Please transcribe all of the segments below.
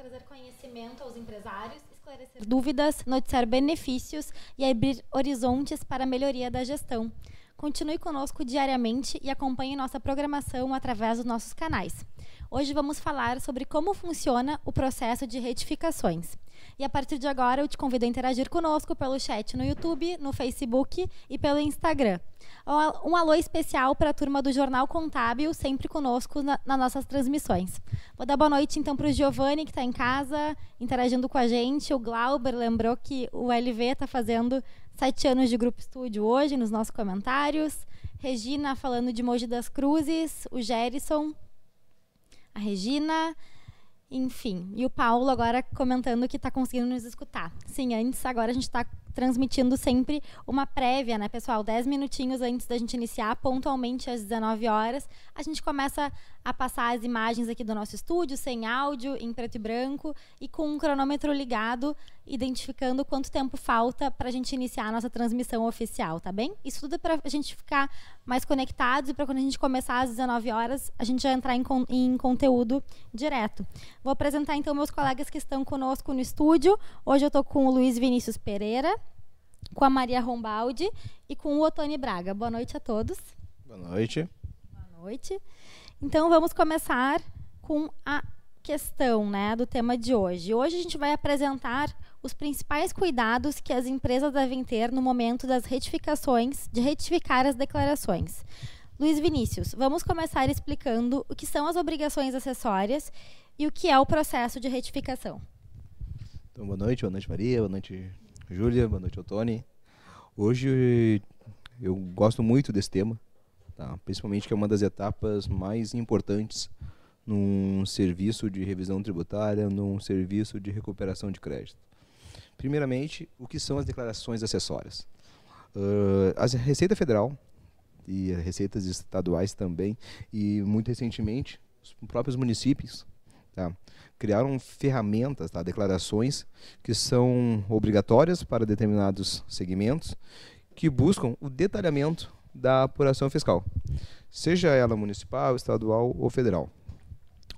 trazer conhecimento aos empresários, esclarecer dúvidas, noticiar benefícios e abrir horizontes para a melhoria da gestão. Continue conosco diariamente e acompanhe nossa programação através dos nossos canais. Hoje vamos falar sobre como funciona o processo de retificações. E a partir de agora eu te convido a interagir conosco pelo chat no YouTube, no Facebook e pelo Instagram. Um alô especial para a turma do Jornal Contábil, sempre conosco na, nas nossas transmissões. Vou dar boa noite então para o Giovanni, que está em casa, interagindo com a gente. O Glauber lembrou que o LV está fazendo sete anos de Grupo Estúdio hoje, nos nossos comentários. Regina falando de Mogi das Cruzes, o Gerson, a Regina, enfim, e o Paulo agora comentando que está conseguindo nos escutar. Sim, antes, agora a gente está transmitindo sempre uma prévia, né, pessoal? Dez minutinhos antes da gente iniciar, pontualmente às 19 horas, a gente começa a passar as imagens aqui do nosso estúdio, sem áudio, em preto e branco, e com um cronômetro ligado, identificando quanto tempo falta para a gente iniciar a nossa transmissão oficial, tá bem? Isso tudo é para a gente ficar mais conectados e para quando a gente começar às 19 horas, a gente já entrar em, em conteúdo direto. Vou apresentar então meus colegas que estão conosco no estúdio. Hoje eu estou com o Luiz Vinícius Pereira com a Maria Rombaldi e com o Otone Braga. Boa noite a todos. Boa noite. Boa noite. Então vamos começar com a questão né, do tema de hoje. Hoje a gente vai apresentar os principais cuidados que as empresas devem ter no momento das retificações, de retificar as declarações. Luiz Vinícius, vamos começar explicando o que são as obrigações acessórias e o que é o processo de retificação. Então, boa noite, boa noite Maria, boa noite Júlia, boa noite, Tony. Hoje eu gosto muito desse tema, tá? principalmente que é uma das etapas mais importantes num serviço de revisão tributária, num serviço de recuperação de crédito. Primeiramente, o que são as declarações acessórias? Uh, a Receita Federal e as receitas estaduais também, e muito recentemente, os próprios municípios tá? Criaram ferramentas, tá? declarações que são obrigatórias para determinados segmentos, que buscam o detalhamento da apuração fiscal, seja ela municipal, estadual ou federal.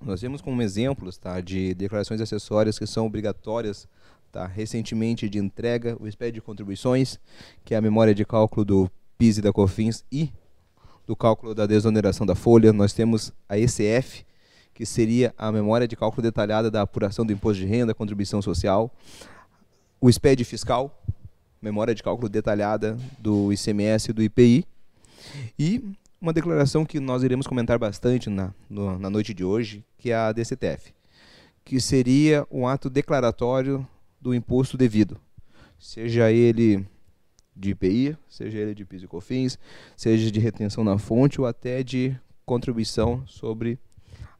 Nós temos como exemplos tá, de declarações acessórias que são obrigatórias tá, recentemente de entrega, o SPED de contribuições, que é a memória de cálculo do PIS e da COFINS e do cálculo da desoneração da folha. Nós temos a ECF, que seria a memória de cálculo detalhada da apuração do imposto de renda, contribuição social, o SPED fiscal, memória de cálculo detalhada do ICMS e do IPI, e uma declaração que nós iremos comentar bastante na, no, na noite de hoje, que é a DCTF, que seria um ato declaratório do imposto devido, seja ele de IPI, seja ele de PIS e COFINS, seja de retenção na fonte ou até de contribuição sobre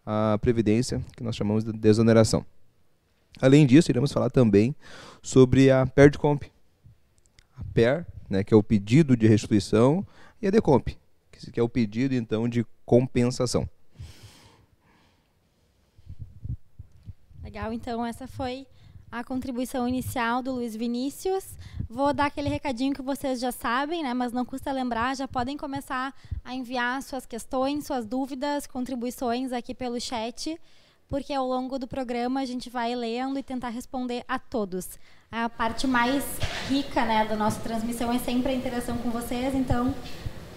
a previdência, que nós chamamos de desoneração. Além disso, iremos falar também sobre a PER de comp. A PER, né, que é o pedido de restituição, e a DECOMP, que é o pedido então de compensação. Legal, então essa foi a contribuição inicial do Luiz Vinícius. Vou dar aquele recadinho que vocês já sabem, né, mas não custa lembrar, já podem começar a enviar suas questões, suas dúvidas, contribuições aqui pelo chat, porque ao longo do programa a gente vai lendo e tentar responder a todos. A parte mais rica né, da nossa transmissão é sempre a interação com vocês, então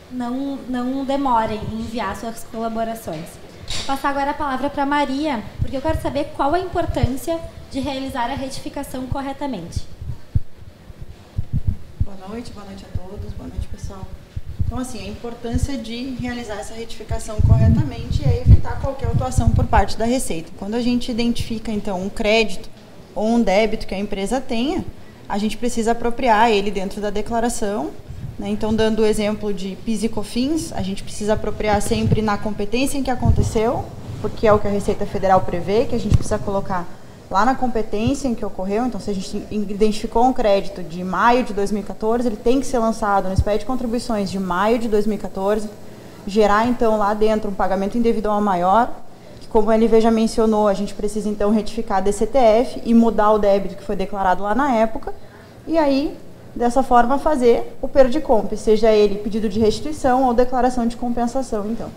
não, não demorem em enviar suas colaborações. Vou passar agora a palavra para Maria, porque eu quero saber qual a importância de realizar a retificação corretamente. Boa noite, boa noite a todos, boa noite pessoal. Então, assim, a importância de realizar essa retificação corretamente é evitar qualquer atuação por parte da Receita. Quando a gente identifica, então, um crédito ou um débito que a empresa tenha, a gente precisa apropriar ele dentro da declaração. Né? Então, dando o exemplo de PIS e COFINS, a gente precisa apropriar sempre na competência em que aconteceu, porque é o que a Receita Federal prevê, que a gente precisa colocar lá na competência em que ocorreu, então se a gente identificou um crédito de maio de 2014, ele tem que ser lançado no SPED de contribuições de maio de 2014, gerar então lá dentro um pagamento individual maior, que como o LV já mencionou, a gente precisa então retificar a DCTF e mudar o débito que foi declarado lá na época, e aí dessa forma fazer o perdicomp, seja ele pedido de restituição ou declaração de compensação. Então,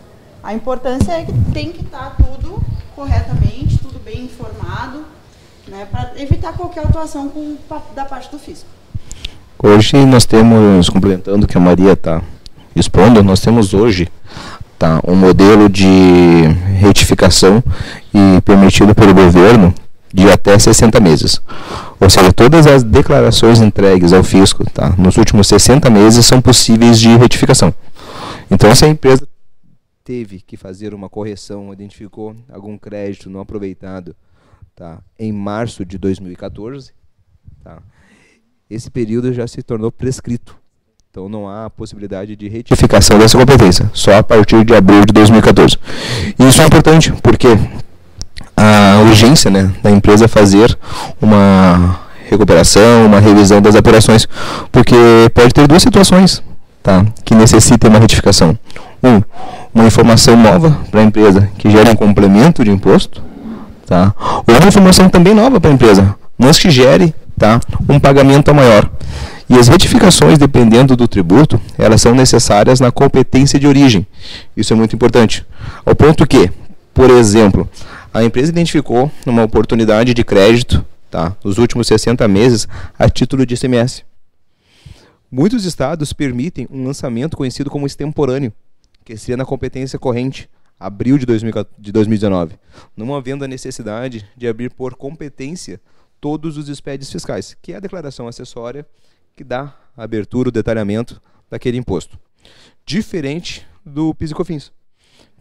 a importância é que tem que estar tudo corretamente, tudo bem informado, né, para evitar qualquer atuação com, da parte do fisco. Hoje nós temos, complementando o que a Maria está expondo, nós temos hoje tá, um modelo de retificação e permitido pelo governo de até 60 meses. Ou seja, todas as declarações entregues ao fisco tá, nos últimos 60 meses são possíveis de retificação. Então, se a empresa teve que fazer uma correção, identificou algum crédito não aproveitado tá, em março de 2014, tá, esse período já se tornou prescrito. Então não há possibilidade de retificação dessa competência, só a partir de abril de 2014. E isso é importante, porque a urgência né, da empresa fazer uma recuperação, uma revisão das operações, porque pode ter duas situações tá, que necessitem uma retificação. Um, uma informação nova para a empresa que gere um complemento de imposto, tá? ou uma informação também nova para a empresa, mas que gere tá, um pagamento maior. E as retificações, dependendo do tributo, elas são necessárias na competência de origem. Isso é muito importante. Ao ponto que, por exemplo, a empresa identificou uma oportunidade de crédito tá, nos últimos 60 meses a título de ICMS. Muitos estados permitem um lançamento conhecido como extemporâneo, que seria na competência corrente, abril de, 2019, não havendo a necessidade de abrir por competência todos os SPEDs fiscais, que é a declaração acessória que dá a abertura, o detalhamento daquele imposto. Diferente do PIS e COFINS.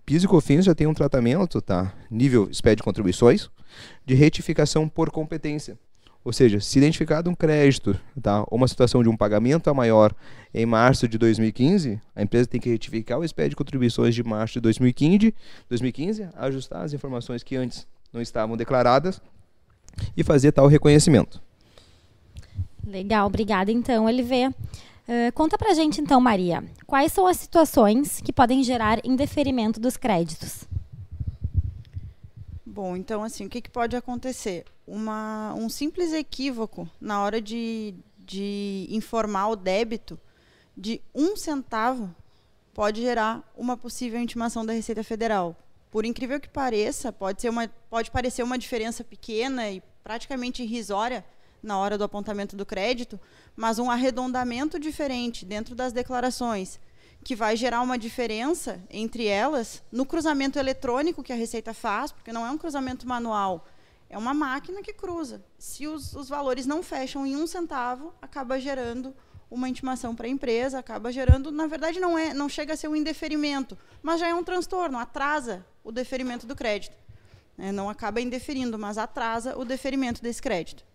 PIS e COFINS já tem um tratamento, tá? nível SPED contribuições, de retificação por competência. Ou seja, se identificado um crédito tá, ou uma situação de um pagamento a maior em março de 2015, a empresa tem que retificar o SPED de contribuições de março de 2015, 2015, ajustar as informações que antes não estavam declaradas e fazer tal reconhecimento. Legal, obrigada então, LV. Uh, conta pra gente então, Maria, quais são as situações que podem gerar indeferimento dos créditos? Bom, então assim, o que, que pode acontecer? Uma, um simples equívoco na hora de, de informar o débito de um centavo pode gerar uma possível intimação da Receita Federal. Por incrível que pareça, pode, ser uma, pode parecer uma diferença pequena e praticamente irrisória, na hora do apontamento do crédito, mas um arredondamento diferente dentro das declarações, que vai gerar uma diferença entre elas no cruzamento eletrônico que a Receita faz, porque não é um cruzamento manual, é uma máquina que cruza. Se os, os valores não fecham em um centavo, acaba gerando uma intimação para a empresa, acaba gerando, na verdade, não, é, não chega a ser um indeferimento, mas já é um transtorno, atrasa o deferimento do crédito. É, não acaba indeferindo, mas atrasa o deferimento desse crédito.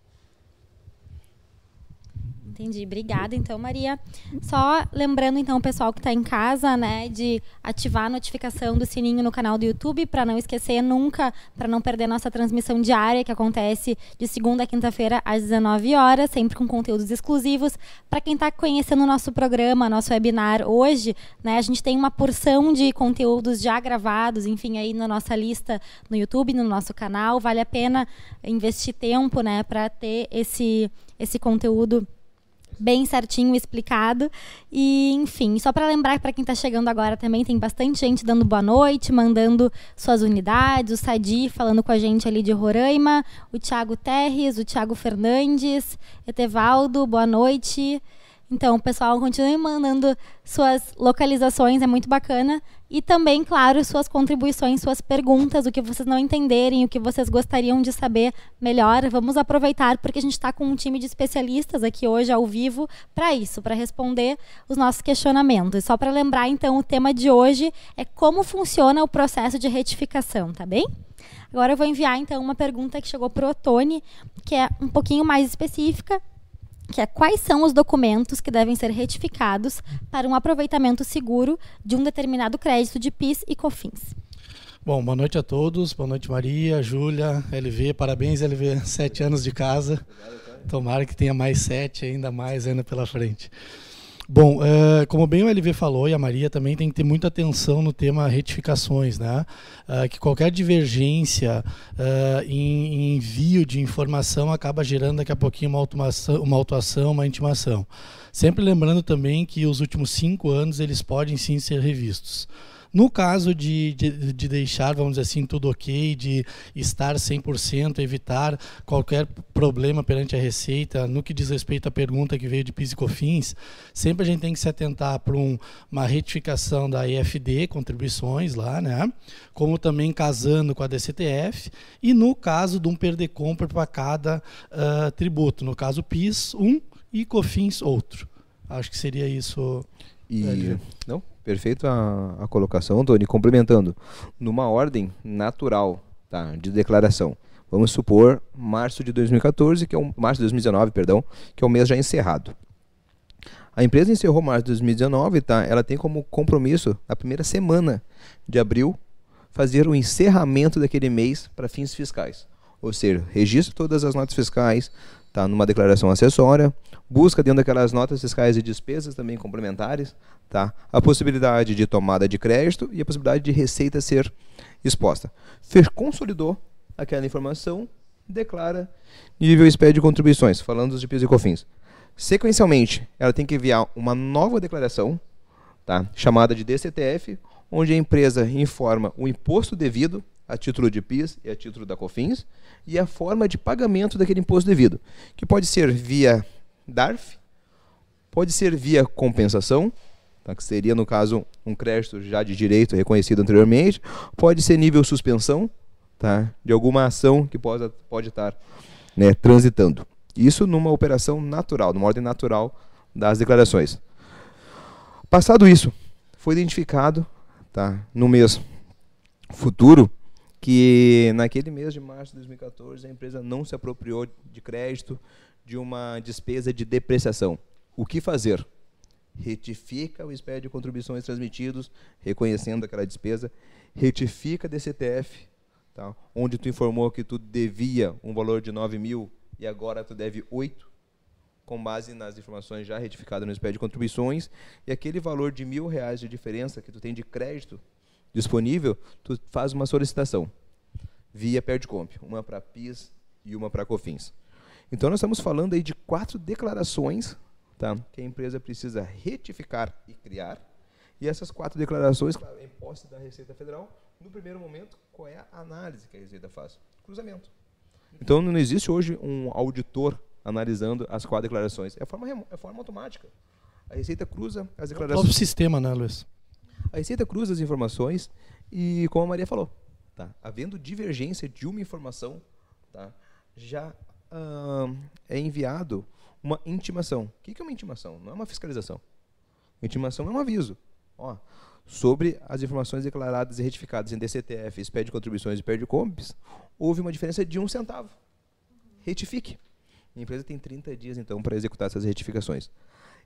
Entendi. Obrigada, então, Maria. Só lembrando, então, o pessoal que está em casa, né, de ativar a notificação do sininho no canal do YouTube, para não esquecer nunca, para não perder nossa transmissão diária, que acontece de segunda a quinta-feira, às 19 horas, sempre com conteúdos exclusivos. Para quem está conhecendo o nosso programa, nosso webinar hoje, né, a gente tem uma porção de conteúdos já gravados, enfim, aí na nossa lista no YouTube, no nosso canal. Vale a pena investir tempo, né, para ter esse, esse conteúdo bem certinho explicado. E, enfim, só para lembrar para quem está chegando agora também, tem bastante gente dando boa noite, mandando suas unidades, o Sadi falando com a gente ali de Roraima, o Thiago Terres, o Thiago Fernandes, Etevaldo, boa noite. Então, pessoal, continue mandando suas localizações, é muito bacana. E também, claro, suas contribuições, suas perguntas, o que vocês não entenderem, o que vocês gostariam de saber melhor. Vamos aproveitar, porque a gente está com um time de especialistas aqui hoje, ao vivo, para isso, para responder os nossos questionamentos. Só para lembrar, então, o tema de hoje é como funciona o processo de retificação, tá bem? Agora eu vou enviar, então, uma pergunta que chegou para o Otone, que é um pouquinho mais específica que é quais são os documentos que devem ser retificados para um aproveitamento seguro de um determinado crédito de PIS e COFINS. Bom, boa noite a todos. Boa noite, Maria, Júlia, LV. Parabéns, LV. Sete anos de casa. Tomara que tenha mais sete, ainda mais ainda pela frente. Bom, uh, como bem o LV falou e a Maria também tem que ter muita atenção no tema retificações, né? Uh, que qualquer divergência uh, em, em, envio de informação acaba gerando daqui a pouquinho uma, automação, uma autuação, uma intimação. Sempre lembrando também que os últimos cinco anos eles podem sim ser revistos. No caso de, de, de, deixar, vamos dizer assim, tudo ok, de estar 100%, evitar qualquer problema perante a Receita, no que diz respeito à pergunta que veio de PIS e COFINS, sempre a gente tem que se atentar para um, uma retificação da IFD, contribuições lá, né? como também casando com a DCTF, e no caso de um perder compra para cada uh, tributo, no caso PIS, um, e COFINS, outro. Acho que seria isso. E, não, Perfeito a, a colocação, Tony. Complementando, numa ordem natural tá, de declaração. Vamos supor março de 2014, que é um, março de 2019, perdão, que é o mês já encerrado. A empresa encerrou março de 2019, tá? Ela tem como compromisso na primeira semana de abril fazer o encerramento daquele mês para fins fiscais. Ou seja, registra todas as notas fiscais, tá numa declaração acessória, busca dentro daquelas notas fiscais e despesas também complementares, tá? A possibilidade de tomada de crédito e a possibilidade de receita ser exposta. Fez, consolidou aquela informação, declara nível SPED de contribuições, falando de PIS e COFINS. Sequencialmente, ela tem que enviar uma nova declaração, tá? chamada de DCTF, onde a empresa informa o imposto devido a título de PIS e a título da COFINS e a forma de pagamento daquele imposto devido, que pode ser via DARF, pode ser via compensação, tá, que seria, no caso, um crédito já de direito reconhecido anteriormente, pode ser nível suspensão tá, de alguma ação que possa, pode estar né, transitando. Isso numa operação natural, numa ordem natural das declarações. Passado isso, foi identificado tá, no mês futuro que naquele mês de março de 2014 a empresa não se apropriou de crédito de uma despesa de depreciação. O que fazer? Retifica o espécie de contribuições transmitidos, reconhecendo aquela despesa, retifica a DCTF, tá? onde tu informou que tu devia um valor de 9 mil e agora tu deve 8, com base nas informações já retificadas no espécie de contribuições, e aquele valor de mil reais de diferença que tu tem de crédito disponível, tu faz uma solicitação via Perdcomp, uma para PIS e uma para COFINS. Então nós estamos falando aí de quatro declarações tá, que a empresa precisa retificar e criar. E essas quatro declarações, claro, em posse da Receita Federal, no primeiro momento, qual é a análise que a Receita faz? Cruzamento. Então não existe hoje um auditor analisando as quatro declarações. É forma, é forma automática. A Receita cruza as declarações. É o sistema, né, Luiz? A Receita cruza as informações e, como a Maria falou, tá? havendo divergência de uma informação, tá? já uh, é enviado uma intimação. O que é uma intimação? Não é uma fiscalização. Intimação é um aviso. Ó, sobre as informações declaradas e retificadas em DCTF, SPED contribuições e PERD compes, houve uma diferença de um centavo. Retifique. A empresa tem 30 dias, então, para executar essas retificações.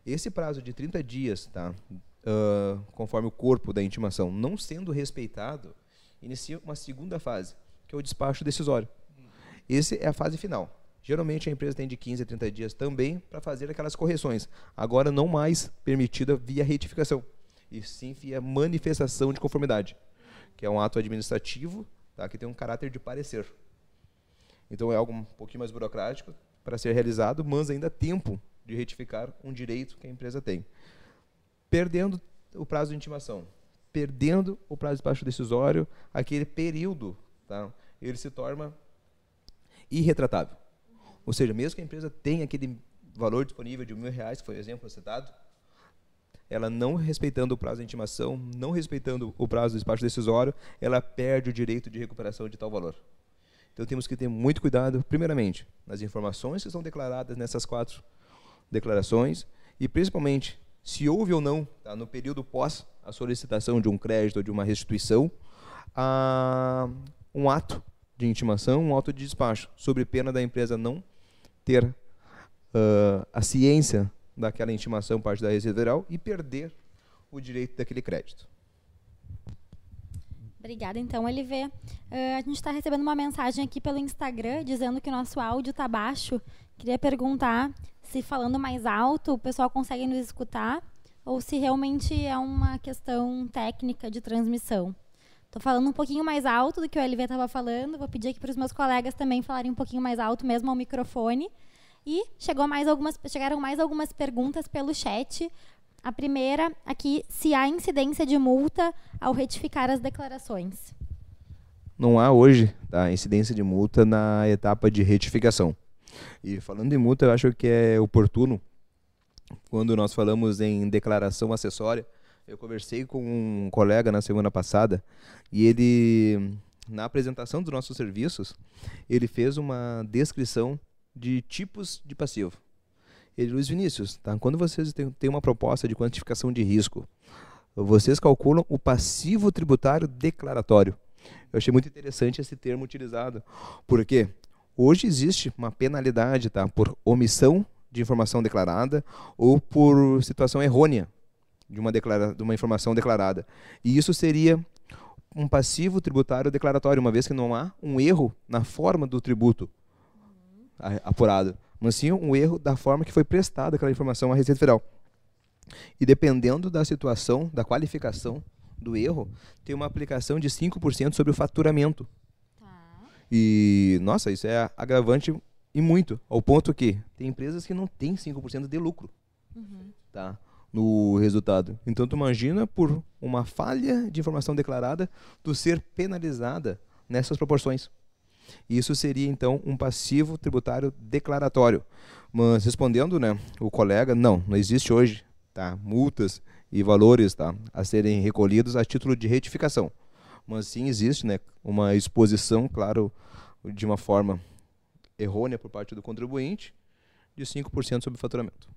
Esse prazo de 30 dias, tá, uh, conforme o corpo da intimação, não sendo respeitado, inicia uma segunda fase, que é o despacho decisório. Essa é a fase final. Geralmente a empresa tem de 15 a 30 dias também para fazer aquelas correções. Agora não mais permitida via retificação, e sim via manifestação de conformidade, que é um ato administrativo tá, que tem um caráter de parecer. Então é algo um pouquinho mais burocrático para ser realizado, mas ainda tempo de retificar um direito que a empresa tem perdendo o prazo de intimação, perdendo o prazo de despacho decisório, aquele período, tá, ele se torna irretratável. Ou seja, mesmo que a empresa tenha aquele valor disponível de mil reais, que foi o exemplo citado, ela não respeitando o prazo de intimação, não respeitando o prazo do despacho decisório, ela perde o direito de recuperação de tal valor. Então temos que ter muito cuidado, primeiramente, nas informações que são declaradas nessas quatro declarações e principalmente se houve ou não, tá, no período pós a solicitação de um crédito ou de uma restituição, a, um ato de intimação, um ato de despacho, sobre pena da empresa não ter uh, a ciência daquela intimação parte da Receita Federal e perder o direito daquele crédito. Obrigada, então, LV. Uh, a gente está recebendo uma mensagem aqui pelo Instagram dizendo que o nosso áudio está baixo. Queria perguntar se falando mais alto o pessoal consegue nos escutar ou se realmente é uma questão técnica de transmissão. Estou falando um pouquinho mais alto do que o LV estava falando. Vou pedir aqui para os meus colegas também falarem um pouquinho mais alto, mesmo ao microfone. E chegou mais algumas, chegaram mais algumas perguntas pelo chat. A primeira aqui, se há incidência de multa ao retificar as declarações. Não há hoje tá, incidência de multa na etapa de retificação. E falando em multa, eu acho que é oportuno, quando nós falamos em declaração acessória, eu conversei com um colega na semana passada e ele, na apresentação dos nossos serviços, ele fez uma descrição de tipos de passivo. Ele, Luiz Vinícius, tá? quando vocês têm uma proposta de quantificação de risco, vocês calculam o passivo tributário declaratório. Eu achei muito interessante esse termo utilizado, porque hoje existe uma penalidade tá, por omissão de informação declarada ou por situação errônea de uma, declara, de uma informação declarada. E isso seria um passivo tributário declaratório, uma vez que não há um erro na forma do tributo apurado, mas sim um erro da forma que foi prestada aquela informação à Receita Federal. E dependendo da situação, da qualificação do erro, tem uma aplicação de 5% sobre o faturamento. Tá. E, nossa, isso é agravante e muito, ao ponto que tem empresas que não têm 5% de lucro. Uhum. Tá? no resultado. Então tu imagina por uma falha de informação declarada tu ser penalizada nessas proporções. Isso seria então um passivo tributário declaratório. Mas respondendo, né, o colega, não, não existe hoje, tá, multas e valores, tá, a serem recolhidos a título de retificação. Mas sim existe, né, uma exposição, claro, de uma forma errônea por parte do contribuinte de 5% sobre o faturamento.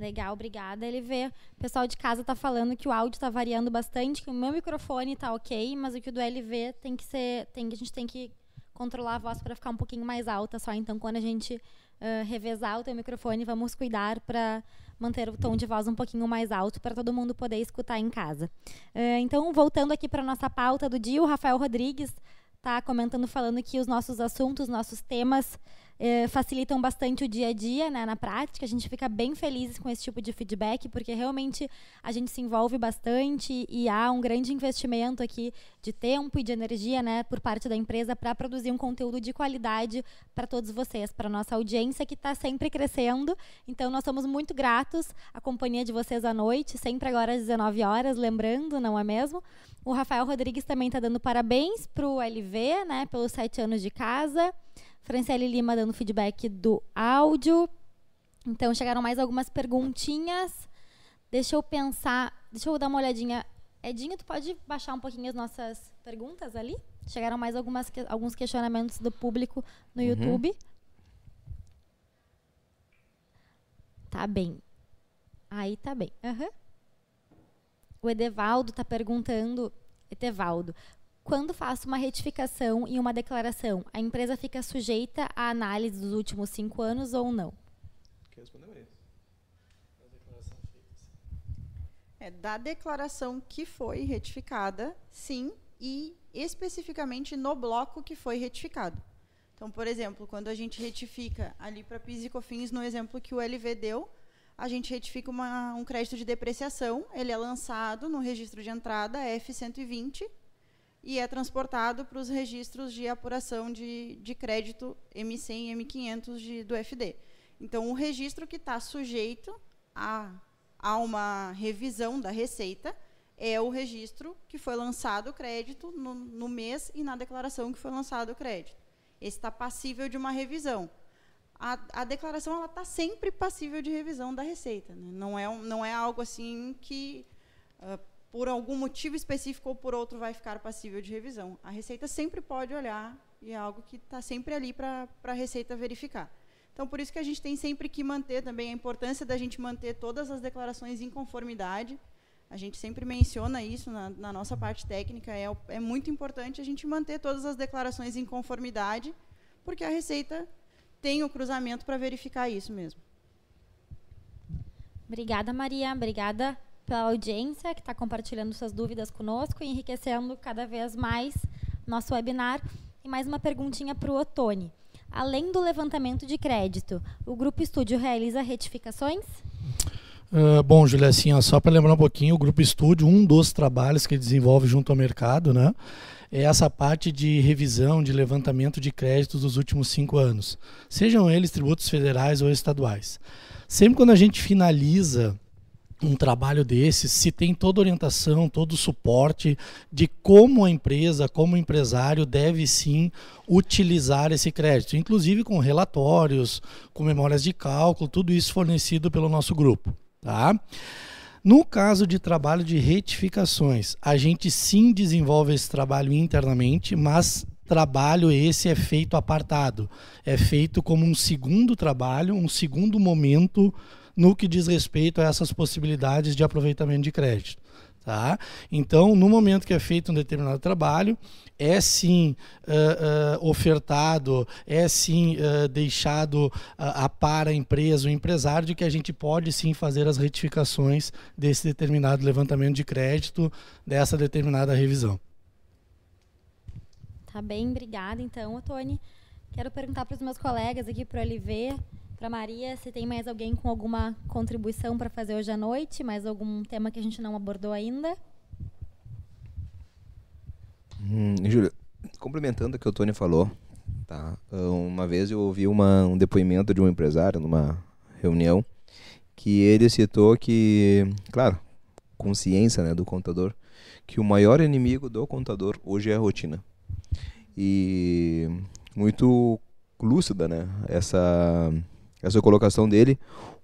Legal, obrigada. Ele vê, o pessoal de casa está falando que o áudio está variando bastante, que o meu microfone está ok, mas o que o do LV tem que ser, tem, a gente tem que controlar a voz para ficar um pouquinho mais alta só. Então, quando a gente uh, revezar o teu microfone, vamos cuidar para manter o tom de voz um pouquinho mais alto para todo mundo poder escutar em casa. Uh, então, voltando aqui para nossa pauta do dia, o Rafael Rodrigues está comentando, falando que os nossos assuntos, nossos temas é, facilitam bastante o dia a dia, né, na prática. A gente fica bem feliz com esse tipo de feedback, porque realmente a gente se envolve bastante e há um grande investimento aqui de tempo e de energia, né, por parte da empresa para produzir um conteúdo de qualidade para todos vocês, para nossa audiência que está sempre crescendo. Então, nós somos muito gratos à companhia de vocês à noite, sempre agora às 19 horas, lembrando, não é mesmo? O Rafael Rodrigues também está dando parabéns para o LV, né, pelos sete anos de casa. Franciele Lima dando feedback do áudio. Então, chegaram mais algumas perguntinhas. Deixa eu pensar, deixa eu dar uma olhadinha. Edinho, tu pode baixar um pouquinho as nossas perguntas ali? Chegaram mais algumas, alguns questionamentos do público no uhum. YouTube. Tá bem. Aí tá bem. Uhum. O Edevaldo está perguntando, Etevaldo, quando faço uma retificação em uma declaração, a empresa fica sujeita à análise dos últimos cinco anos ou não? Quer responder, Maria? É, da declaração que foi retificada, sim, e especificamente no bloco que foi retificado. Então, por exemplo, quando a gente retifica ali para PIS e COFINS, no exemplo que o LV deu, a gente retifica uma, um crédito de depreciação, ele é lançado no registro de entrada F120 e é transportado para os registros de apuração de, de crédito M100 e M500 de, do FD. Então, o registro que está sujeito a, a uma revisão da receita é o registro que foi lançado o crédito no, no mês e na declaração que foi lançado o crédito. Esse está passível de uma revisão. A, a declaração está sempre passível de revisão da receita. Né? Não, é, não é algo assim que uh, por algum motivo específico ou por outro, vai ficar passível de revisão. A Receita sempre pode olhar e é algo que está sempre ali para a Receita verificar. Então, por isso que a gente tem sempre que manter também a importância da gente manter todas as declarações em conformidade. A gente sempre menciona isso na, na nossa parte técnica. É, é muito importante a gente manter todas as declarações em conformidade, porque a Receita tem o cruzamento para verificar isso mesmo. Obrigada, Maria. Obrigada, pela audiência que está compartilhando suas dúvidas conosco e enriquecendo cada vez mais nosso webinar. E mais uma perguntinha para o Otone. Além do levantamento de crédito, o Grupo Estúdio realiza retificações? Uh, bom, Julia, assim, só para lembrar um pouquinho, o Grupo Estúdio, um dos trabalhos que desenvolve junto ao mercado, né, é essa parte de revisão, de levantamento de créditos dos últimos cinco anos, sejam eles tributos federais ou estaduais. Sempre quando a gente finaliza um trabalho desses, se tem toda orientação, todo suporte de como a empresa, como o empresário deve sim utilizar esse crédito, inclusive com relatórios, com memórias de cálculo, tudo isso fornecido pelo nosso grupo. Tá? No caso de trabalho de retificações, a gente sim desenvolve esse trabalho internamente, mas trabalho esse é feito apartado, é feito como um segundo trabalho, um segundo momento no que diz respeito a essas possibilidades de aproveitamento de crédito. Tá? Então, no momento que é feito um determinado trabalho, é sim uh, uh, ofertado, é sim uh, deixado a par a empresa, o empresário, de que a gente pode sim fazer as retificações desse determinado levantamento de crédito, dessa determinada revisão. Tá bem, obrigada então, Tony. Quero perguntar para os meus colegas aqui para o LV para Maria, se tem mais alguém com alguma contribuição para fazer hoje à noite, mais algum tema que a gente não abordou ainda? Hum, Júlia, complementando o que o Tony falou, tá? Uma vez eu ouvi uma, um depoimento de um empresário numa reunião que ele citou que, claro, consciência né, do contador, que o maior inimigo do contador hoje é a rotina. E muito lúcida, né? Essa essa colocação dele,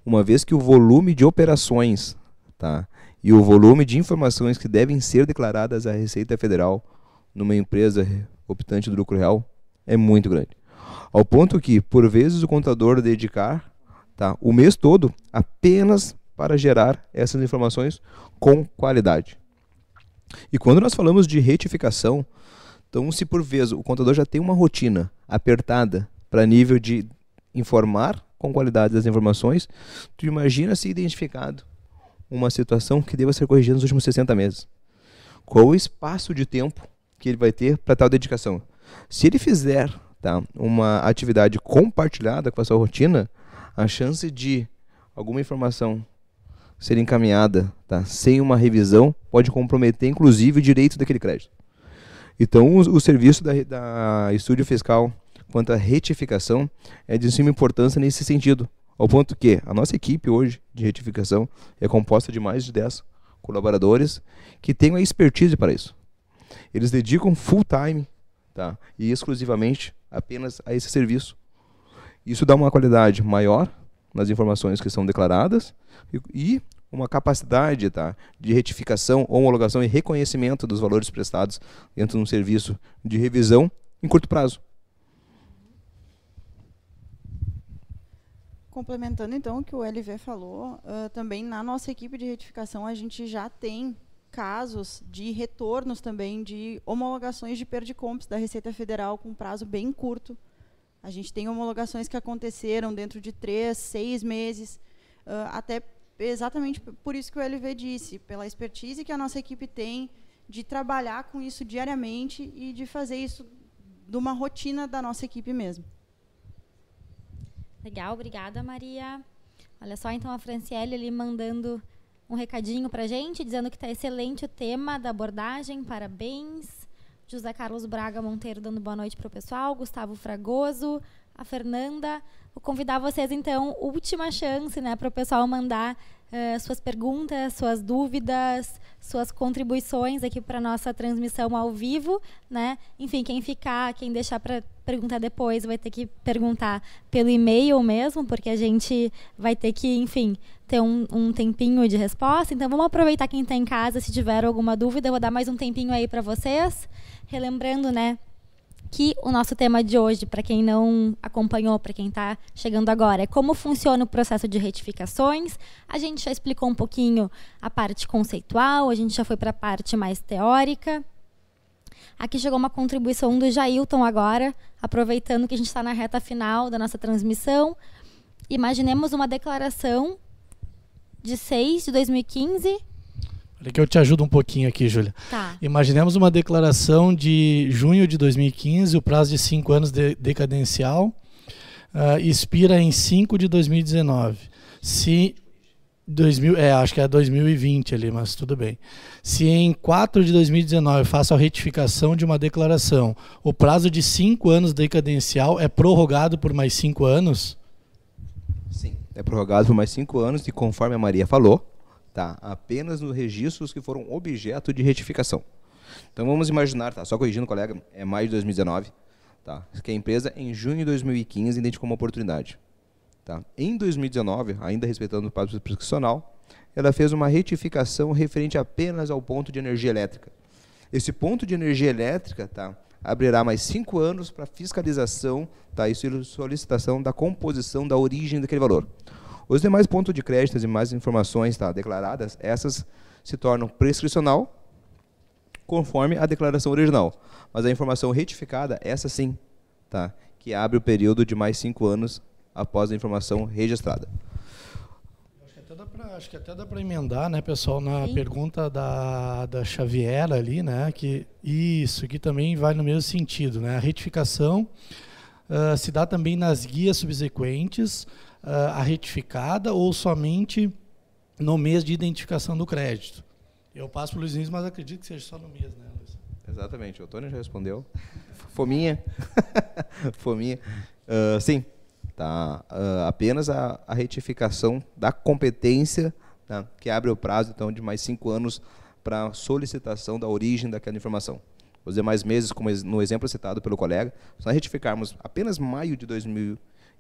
uma vez que o volume de operações tá, e o volume de informações que devem ser declaradas à Receita Federal numa empresa optante do lucro real é muito grande. Ao ponto que, por vezes, o contador dedicar tá, o mês todo apenas para gerar essas informações com qualidade. E quando nós falamos de retificação, então se por vezes o contador já tem uma rotina apertada para nível de informar com qualidade das informações, tu imagina se identificado uma situação que deva ser corrigida nos últimos 60 meses. Qual o espaço de tempo que ele vai ter para tal dedicação? Se ele fizer tá, uma atividade compartilhada com a sua rotina, a chance de alguma informação ser encaminhada tá, sem uma revisão pode comprometer, inclusive, o direito daquele crédito. Então, o, o serviço da, da Estúdio Fiscal quanto à retificação é de suma importância nesse sentido. Ao ponto que a nossa equipe hoje de retificação é composta de mais de 10 colaboradores que têm a expertise para isso. Eles dedicam full time tá, e exclusivamente apenas a esse serviço. Isso dá uma qualidade maior nas informações que são declaradas e, uma capacidade tá, de retificação, homologação e reconhecimento dos valores prestados dentro de um serviço de revisão em curto prazo. Complementando então o que o LV falou, uh, também na nossa equipe de retificação a gente já tem casos de retornos também de homologações de perdicompes da Receita Federal com prazo bem curto. A gente tem homologações que aconteceram dentro de três, seis meses, uh, até exatamente por isso que o LV disse, pela expertise que a nossa equipe tem de trabalhar com isso diariamente e de fazer isso de uma rotina da nossa equipe mesmo. Legal, obrigada, Maria. Olha só, então, a Franciele ali mandando um recadinho para gente, dizendo que está excelente o tema da abordagem, parabéns. José Carlos Braga Monteiro dando boa noite para o pessoal, Gustavo Fragoso, a Fernanda. Vou convidar vocês, então, última chance né, para o pessoal mandar uh, suas perguntas, suas dúvidas, suas contribuições aqui para nossa transmissão ao vivo. Né? Enfim, quem ficar, quem deixar para perguntar depois, vai ter que perguntar pelo e-mail mesmo, porque a gente vai ter que, enfim, ter um, um tempinho de resposta. Então, vamos aproveitar quem está em casa, se tiver alguma dúvida, eu vou dar mais um tempinho aí para vocês. Relembrando, né, que o nosso tema de hoje, para quem não acompanhou, para quem está chegando agora, é como funciona o processo de retificações. A gente já explicou um pouquinho a parte conceitual, a gente já foi para a parte mais teórica. Aqui chegou uma contribuição do Jailton agora, aproveitando que a gente está na reta final da nossa transmissão. Imaginemos uma declaração de 6 de 2015 Olha que eu te ajudo um pouquinho aqui, Júlia. Tá. Imaginemos uma declaração de junho de 2015, o prazo de cinco anos de decadencial uh, expira em 5 de 2019. Se 2000, é, acho que é 2020 ali, mas tudo bem. Se em 4 de 2019 faço a retificação de uma declaração, o prazo de 5 anos decadencial é prorrogado por mais 5 anos? Sim, é prorrogado por mais 5 anos e conforme a Maria falou, tá, apenas nos registros que foram objeto de retificação. Então vamos imaginar, tá, só corrigindo, colega, é maio de 2019, tá, que a empresa em junho de 2015 identificou uma oportunidade. Tá? Em 2019, ainda respeitando o prazo prescricional, ela fez uma retificação referente apenas ao ponto de energia elétrica. Esse ponto de energia elétrica tá, abrirá mais cinco anos para fiscalização tá, e solicitação da composição da origem daquele valor. Os demais pontos de crédito e mais informações tá, declaradas, essas se tornam prescricional conforme a declaração original. Mas a informação retificada, essa sim, tá, que abre o período de mais cinco anos após a informação registrada. Acho que até dá para emendar, né, pessoal, na Sim. pergunta da, da Xavier ali, né, que isso que também vai no mesmo sentido, né, a retificação uh, se dá também nas guias subsequentes, uh, a retificada ou somente no mês de identificação do crédito. Eu passo para o Luiz mas acredito que seja só no mês, né, Luiz? Exatamente, o Antônio já respondeu. Fominha. Fominha. Uh, sim, Tá? Uh, apenas a, a, retificação da competência, tá? que abre o prazo então de mais cinco anos para solicitação da origem daquela informação. Os demais meses, como no exemplo citado pelo colega, se nós retificarmos apenas maio de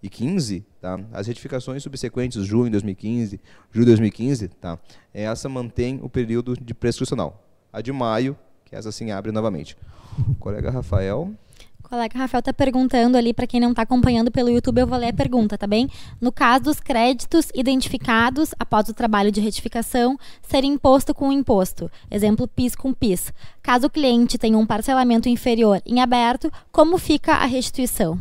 2015, tá? as retificações subsequentes, junho de 2015, julho de 2015, tá? essa mantém o período de prescricional. A de maio, que essa sim abre novamente. O colega Rafael. O colega Rafael está perguntando ali, para quem não está acompanhando pelo YouTube, eu vou ler a pergunta, tá bem? No caso dos créditos identificados após o trabalho de retificação, ser imposto com imposto, exemplo PIS com PIS. Caso o cliente tenha um parcelamento inferior em aberto, como fica a restituição?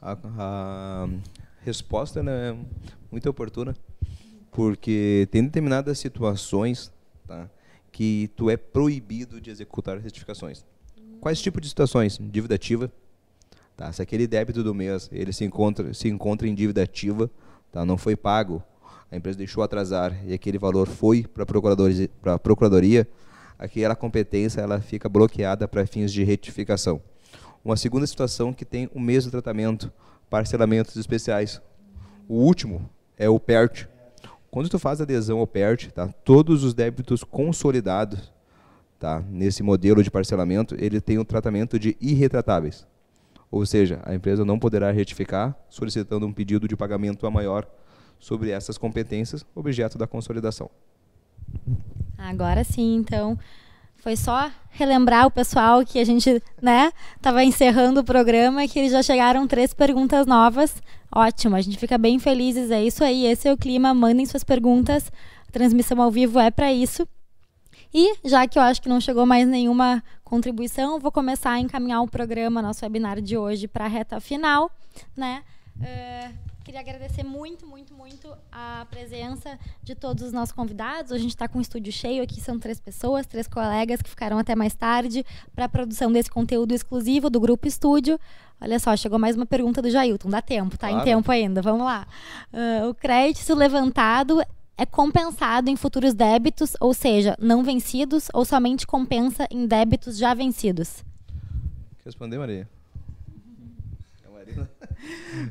A, a resposta né, é muito oportuna, porque tem determinadas situações tá, que tu é proibido de executar retificações. Quais tipos de situações? Dívida ativa. Tá? Se aquele débito do mês ele se encontra, se encontra em dívida ativa, tá? não foi pago, a empresa deixou atrasar e aquele valor foi para a procuradoria, aquela competência ela fica bloqueada para fins de retificação. Uma segunda situação que tem o mesmo tratamento, parcelamentos especiais. O último é o PERT. Quando tu faz adesão ao PERT, tá? todos os débitos consolidados tá? nesse modelo de parcelamento, ele tem um tratamento de irretratáveis. Ou seja, a empresa não poderá retificar solicitando um pedido de pagamento a maior sobre essas competências, objeto da consolidação. Agora sim, então, foi só relembrar o pessoal que a gente, né, estava encerrando o programa que já chegaram três perguntas novas. Ótimo, a gente fica bem felizes. É isso aí, esse é o clima. Mandem suas perguntas. A transmissão ao vivo é para isso. E, já que eu acho que não chegou mais nenhuma contribuição, vou começar a encaminhar o programa, nosso webinar de hoje, para a reta final. Né? Uh, queria agradecer muito, muito, muito a presença de todos os nossos convidados. A gente está com o estúdio cheio aqui, são três pessoas, três colegas que ficaram até mais tarde para a produção desse conteúdo exclusivo do Grupo Estúdio. Olha só, chegou mais uma pergunta do Jailton. Dá tempo, tá claro. em tempo ainda. Vamos lá. Uh, o crédito levantado é compensado em futuros débitos, ou seja, não vencidos, ou somente compensa em débitos já vencidos? Quer responder, Maria?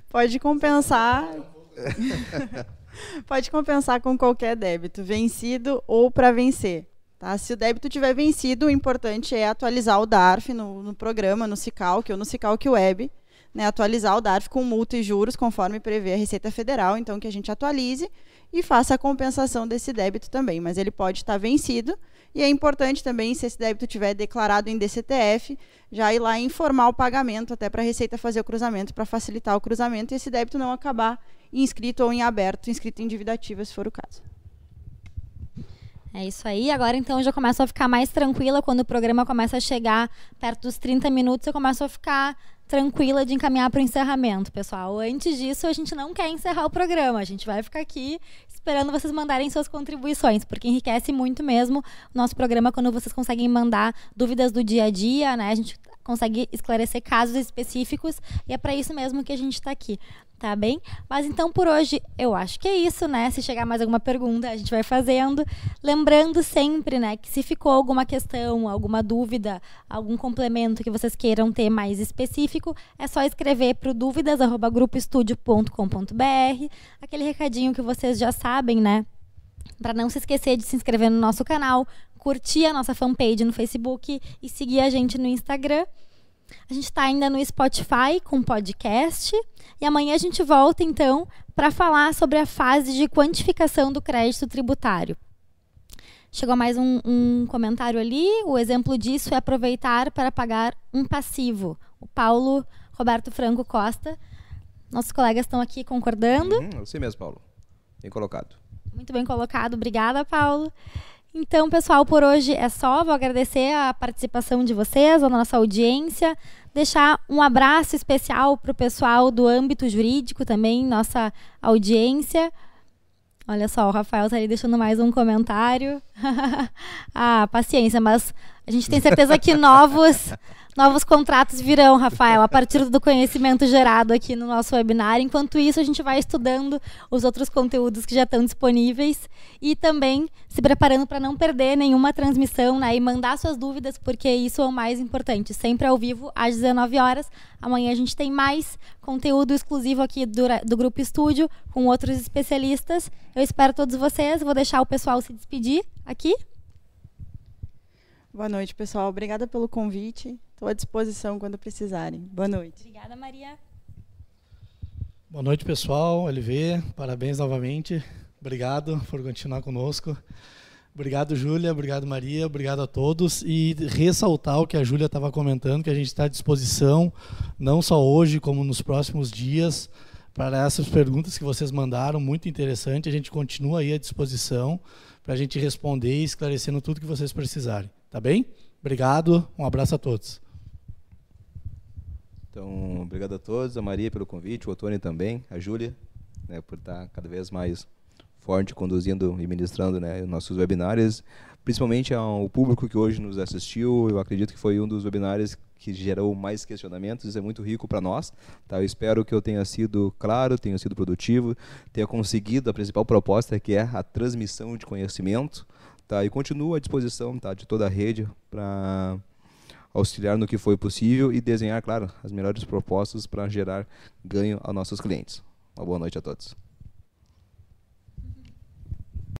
Pode compensar. Pode compensar com qualquer débito, vencido ou para vencer. Tá? Se o débito tiver vencido, o importante é atualizar o DARF no, no programa, no Cicalc ou no Cicalc Web, né, atualizar o DARF com multa e juros, conforme prevê a Receita Federal, então que a gente atualize e faça a compensação desse débito também. Mas ele pode estar vencido e é importante também, se esse débito tiver declarado em DCTF, já ir lá informar o pagamento até para a Receita fazer o cruzamento, para facilitar o cruzamento e esse débito não acabar inscrito ou em aberto, inscrito em dívida ativa, se for o caso. É isso aí. Agora então eu já começo a ficar mais tranquila quando o programa começa a chegar perto dos 30 minutos, eu começo a ficar tranquila de encaminhar para o encerramento, pessoal. Antes disso, a gente não quer encerrar o programa. A gente vai ficar aqui esperando vocês mandarem suas contribuições, porque enriquece muito mesmo o nosso programa quando vocês conseguem mandar dúvidas do dia a dia, né? A gente consegue esclarecer casos específicos e é para isso mesmo que a gente está aqui tá bem? Mas então por hoje eu acho que é isso, né? Se chegar mais alguma pergunta, a gente vai fazendo. Lembrando sempre, né, que se ficou alguma questão, alguma dúvida, algum complemento que vocês queiram ter mais específico, é só escrever para dúvidas@grupoestudio.com.br, aquele recadinho que vocês já sabem, né? Para não se esquecer de se inscrever no nosso canal, curtir a nossa fanpage no Facebook e seguir a gente no Instagram. A gente está ainda no Spotify com podcast. E amanhã a gente volta, então, para falar sobre a fase de quantificação do crédito tributário. Chegou mais um, um, comentário ali. O exemplo disso é aproveitar para pagar um passivo. O Paulo Roberto Franco Costa. Nossos colegas estão aqui concordando. Uhum, você mesmo, Paulo. Bem colocado. Muito bem colocado. Obrigada, Paulo. Então, pessoal, por hoje é só. Vou agradecer a participação de vocês, a nossa audiência. Deixar um abraço especial para o pessoal do âmbito jurídico também, nossa audiência. Olha só, o Rafael está aí deixando mais um comentário. ah, paciência, mas a gente tem certeza que novos novos contratos virão, Rafael, a partir do conhecimento gerado aqui no nosso webinar. Enquanto isso, a gente vai estudando os outros conteúdos que já estão disponíveis e também se preparando para não perder nenhuma transmissão né, e mandar suas dúvidas, porque isso é o mais importante. Sempre ao vivo, às 19 horas. Amanhã a gente tem mais conteúdo exclusivo aqui do, do Grupo Estúdio, com outros especialistas. Eu espero todos vocês. Vou deixar o pessoal se despedir aqui. Boa noite, pessoal. Obrigada pelo convite. Estou à disposição quando precisarem. Boa noite. Obrigada, Maria. Boa noite, pessoal. LV, parabéns novamente. Obrigado por continuar conosco. Obrigado, Júlia. Obrigado, Maria. Obrigado a todos. E ressaltar o que a Júlia estava comentando, que a gente está à disposição, não só hoje, como nos próximos dias, para essas perguntas que vocês mandaram. Muito interessante. A gente continua aí à disposição para a gente responder e esclarecendo tudo que vocês precisarem. Tá bem? Obrigado. Um abraço a todos. Então, obrigado a todos, a Maria pelo convite, o Otônio também, a Júlia, né, por estar cada vez mais forte conduzindo e ministrando né, nossos webinários, principalmente ao público que hoje nos assistiu. Eu acredito que foi um dos webinários que gerou mais questionamentos, isso é muito rico para nós. Tá? Eu espero que eu tenha sido claro, tenha sido produtivo, tenha conseguido a principal proposta, que é a transmissão de conhecimento. Tá? E continuo à disposição tá, de toda a rede para auxiliar no que foi possível e desenhar, claro, as melhores propostas para gerar ganho aos nossos clientes. Uma boa noite a todos.